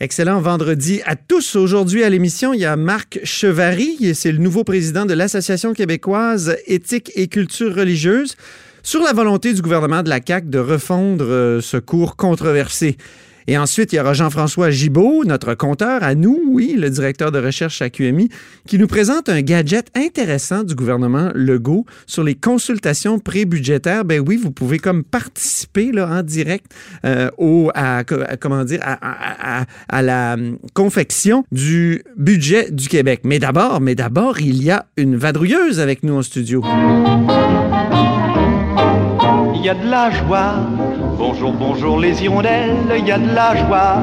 Excellent vendredi à tous. Aujourd'hui à l'émission, il y a Marc Chevary, c'est le nouveau président de l'Association québécoise éthique et culture religieuse, sur la volonté du gouvernement de la CAQ de refondre euh, ce cours controversé. Et ensuite, il y aura Jean-François Gibault, notre compteur à nous, oui, le directeur de recherche à QMI, qui nous présente un gadget intéressant du gouvernement Legault sur les consultations pré-budgétaires. Ben oui, vous pouvez comme participer là, en direct euh, au, à, comment dire, à, à, la hum, confection du budget du Québec. Mais d'abord, mais d'abord, il y a une vadrouilleuse avec nous en studio. Il y a de la joie Bonjour, bonjour les hirondelles, il y a de la joie.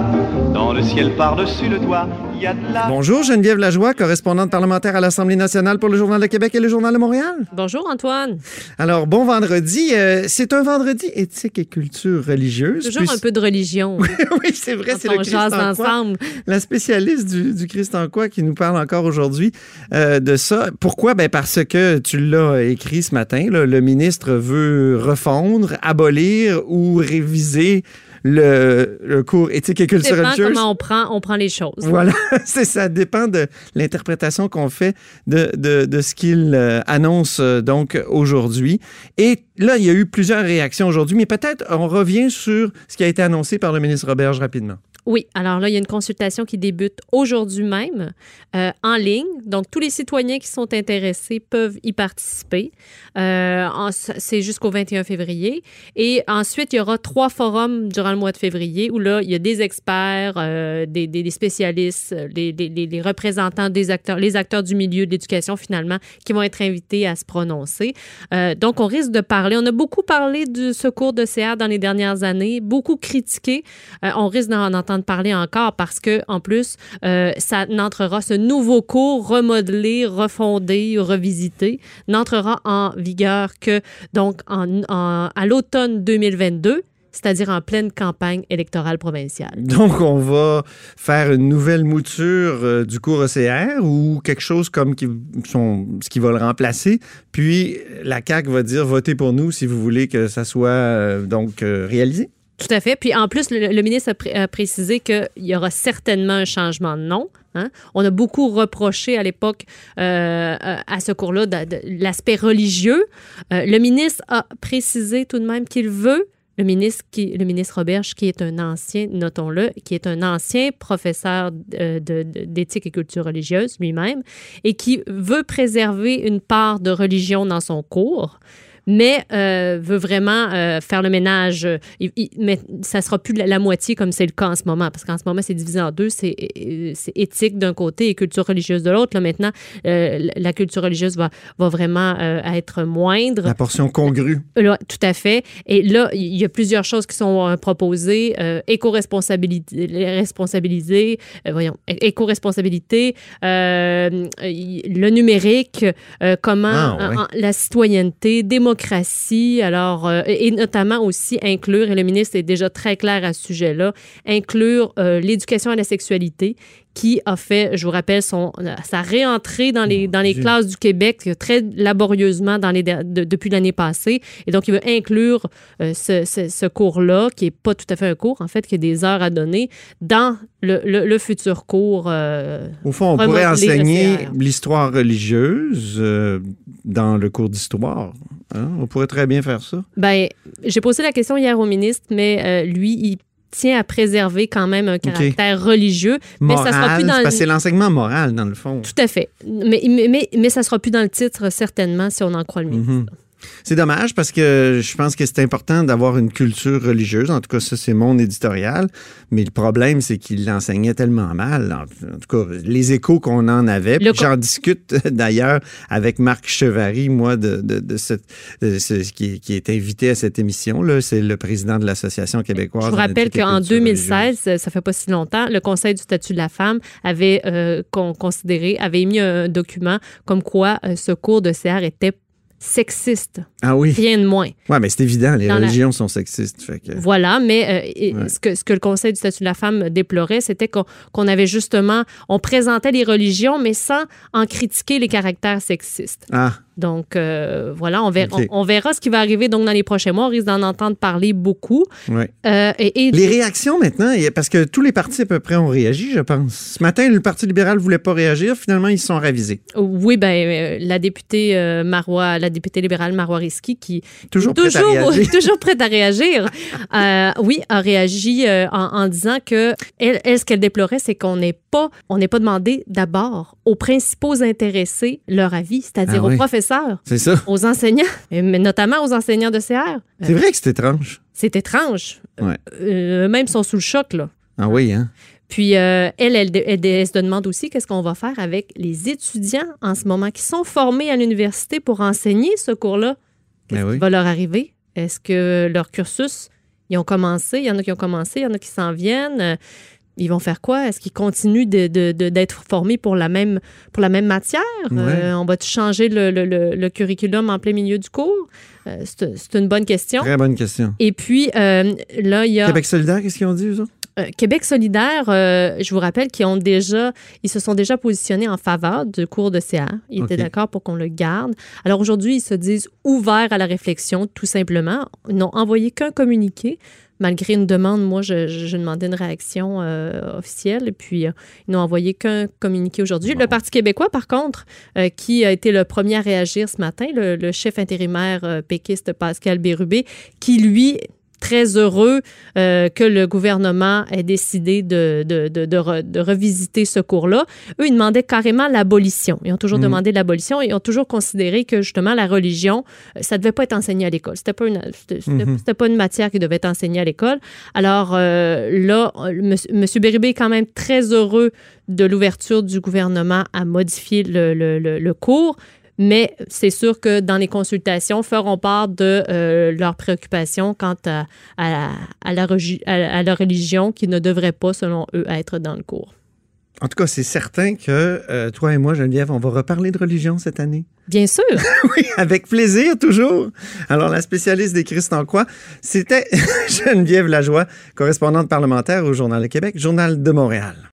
Dans le ciel par-dessus le toit, y a de la... Bonjour Geneviève Lajoie, correspondante parlementaire à l'Assemblée nationale pour le Journal de Québec et le Journal de Montréal. Bonjour Antoine. Alors, bon vendredi. Euh, c'est un vendredi éthique et culture religieuse. Toujours un peu de religion. oui, c'est vrai, c'est le Christ en ensemble. La spécialiste du, du Christ en quoi qui nous parle encore aujourd'hui euh, de ça. Pourquoi? Ben parce que tu l'as écrit ce matin, le ministre veut refondre, abolir ou réviser le, cours éthique et culturelle. Ça comment on prend, on prend les choses. Voilà, c'est ça dépend de l'interprétation qu'on fait de, de, de ce qu'il euh, annonce euh, donc aujourd'hui. Et là, il y a eu plusieurs réactions aujourd'hui, mais peut-être on revient sur ce qui a été annoncé par le ministre Roberge rapidement. Oui, alors là, il y a une consultation qui débute aujourd'hui même euh, en ligne. Donc, tous les citoyens qui sont intéressés peuvent y participer. Euh, c'est jusqu'au 21 février. Et ensuite, il y aura trois forums durant mois de février où là, il y a des experts, euh, des, des, spécialistes, les, les, représentants des acteurs, les acteurs du milieu de l'éducation finalement, qui vont être invités à se prononcer. donc, on risque de parler. On a beaucoup parlé du secours de CA dans les dernières années, beaucoup critiqué. on risque d'en entendre parler encore parce que, en plus, euh, ça n'entrera, ce nouveau cours remodelé, refondé, revisité, n'entrera en vigueur que donc à l'automne 2022 c'est-à-dire en pleine campagne électorale provinciale. Donc, on va faire une nouvelle mouture euh, du cours ECR ou quelque chose comme qui sont, ce qui va le remplacer. Puis, la CAQ va dire votez pour nous si vous voulez que ça soit euh, donc réalisé. Tout à fait. Puis en plus, le, ministre a, précisé qu'il y aura certainement un changement de nom. Hein. On a beaucoup reproché à l'époque euh, à ce cours-là l'aspect religieux. Euh, le ministre a précisé tout de même qu'il veut le ministre, qui, le ministre qui est un ancien, notons-le, qui est un ancien professeur euh, d'éthique et culture religieuse lui-même, et qui veut préserver une part de religion dans son cours mais euh, veut vraiment euh, faire le ménage. mais ça sera plus la, moitié comme c'est le cas en ce moment, parce qu'en ce moment, c'est divisé en deux. C'est éthique d'un côté et culture religieuse de l'autre. Là, maintenant, euh, la culture religieuse va, va vraiment être moindre. La portion congrue. Là, tout à fait. Et là, il y a plusieurs choses qui sont proposées. éco-responsabilité, responsabiliser, voyons, éco-responsabilité, le numérique, comment ah, la citoyenneté, démocratie démocratie, alors, euh, et notamment aussi inclure, et le ministre est déjà très clair à ce sujet-là, inclure euh, l'éducation à la sexualité qui a fait, je vous rappelle, son, sa réentrée dans les, dans les classes du Québec très laborieusement dans les, depuis l'année passée. Et donc, il veut inclure euh, ce, ce, cours-là, qui n'est pas tout à fait un cours, en fait, qui a des heures à donner, dans le, le, futur cours. Euh, Au fond, on pourrait enseigner l'histoire religieuse euh, dans le cours d'histoire. Hein? On pourrait très bien faire ça. Ben, j'ai posé la question hier au ministre, mais lui, il tient à préserver quand même un caractère religieux. mais ça sera plus dans c'est l'enseignement moral, dans le fond. Tout à fait. Mais, mais, mais, ça sera plus dans le titre, certainement, si on en croit le ministre. Mhm. C'est dommage parce que je pense que c'est important d'avoir une culture religieuse. En tout cas, ça, c'est mon éditorial. Mais le problème, c'est qu'il l'enseignait tellement mal. En, tout cas, les échos qu'on en avait. J'en discute d'ailleurs avec Marc Chevary, moi, de, de, cette, qui, qui, est invité à cette émission. C'est le président de l'Association québécoise. Je vous rappelle qu'en 2016, ça fait pas si longtemps, le Conseil du statut de la femme avait euh, considéré, avait émis un document comme quoi euh, ce cours de CR était sexiste. Ah oui. Rien de moins. Oui, mais c'est évident, les religions sont sexistes. Voilà, mais euh, ce, que, ce que le Conseil du statut de la femme déplorait, c'était qu'on avait justement, on présentait les religions, mais sans en critiquer les caractères sexistes. Ah. Donc, euh, voilà, on verra, on, on verra ce qui va arriver donc dans les prochains mois. On risque d'en entendre parler beaucoup. Ouais. Euh, et, et- Les réactions maintenant, parce que tous les partis à peu près ont réagi, je pense. Ce matin, le Parti libéral voulait pas réagir. Finalement, ils se sont ravisés. oui, ben, euh, la députée euh, Marois, la députée libérale Marois Risky, qui Toujours prête à toujours, réagir. toujours prête à réagir, oui, a réagi en, en disant que elle, elle, ce qu'elle déplorait, c'est qu'on n'ait pas, on n'est pas demandé d'abord aux principaux intéressés leur avis, c'est-à-dire Ah oui. aux professeurs, C'est ça. aux enseignants, mais notamment aux enseignants de CR. C'est vrai que c'est étrange. C'est étrange. Ouais. Euh, même sont sous le choc, là. Ah oui, hein? Puis euh, elle, elle, elle- elle se demande aussi qu'est-ce qu'on va faire avec les étudiants en ce moment qui sont formés à l'université pour enseigner ce cours-là. Qu'est-ce Ben qui oui. va leur arriver? Est-ce que leur cursus, ils ont commencé? Il y en a qui ont commencé, il y en a qui s'en viennent. Ils vont faire quoi? Est-ce qu'ils continuent de- de- de- d'être formés pour la même, pour la même matière? Ouais. Euh, on va changer le, le- le- le curriculum en plein milieu du cours? Euh, c'est c'est une bonne question. Très bonne question. Et puis, euh, là, il y a... Québec solidaire, qu'est-ce qu'ils ont dit, eux autres? Euh, Québec solidaire, euh, je vous rappelle qu'ils ont déjà, ils se sont déjà positionnés en faveur du cours de CA. Ils étaient d'accord pour qu'on le garde. Alors aujourd'hui, ils se disent ouverts à la réflexion, tout simplement. Ils n'ont envoyé qu'un communiqué. Malgré une demande, moi, je, demandais une réaction euh, officielle, et puis euh, ils n'ont envoyé qu'un communiqué aujourd'hui. Le Parti québécois, par contre, euh, qui a été le premier à réagir ce matin, le, le chef intérimaire péquiste Pascal Bérubé, qui, lui, très heureux euh, que le gouvernement ait décidé de, de, de, de re- de revisiter ce cours-là. Eux, ils demandaient carrément l'abolition. Ils ont toujours Mhm. demandé l'abolition et ils ont toujours considéré que justement la religion, euh, ça devait pas être enseigné à l'école. C'était pas une, c'était, c'était- Mhm. c'était pas une matière qui devait être enseignée à l'école. Alors euh, là, monsieur, monsieur Bérubé est quand même très heureux de l'ouverture du gouvernement à modifier le, le- le- le cours. Mais c'est sûr que dans les consultations, feront part de euh, leurs préoccupations quant à, la religion qui ne devrait pas, selon eux, être dans le cours. En tout cas, c'est certain que euh, toi et moi, Geneviève, on va reparler de religion cette année. Bien sûr. Oui, avec plaisir, toujours. Alors, la spécialiste des Christ en quoi, c'était Geneviève Lajoie, correspondante parlementaire au Journal de Québec, Journal de Montréal.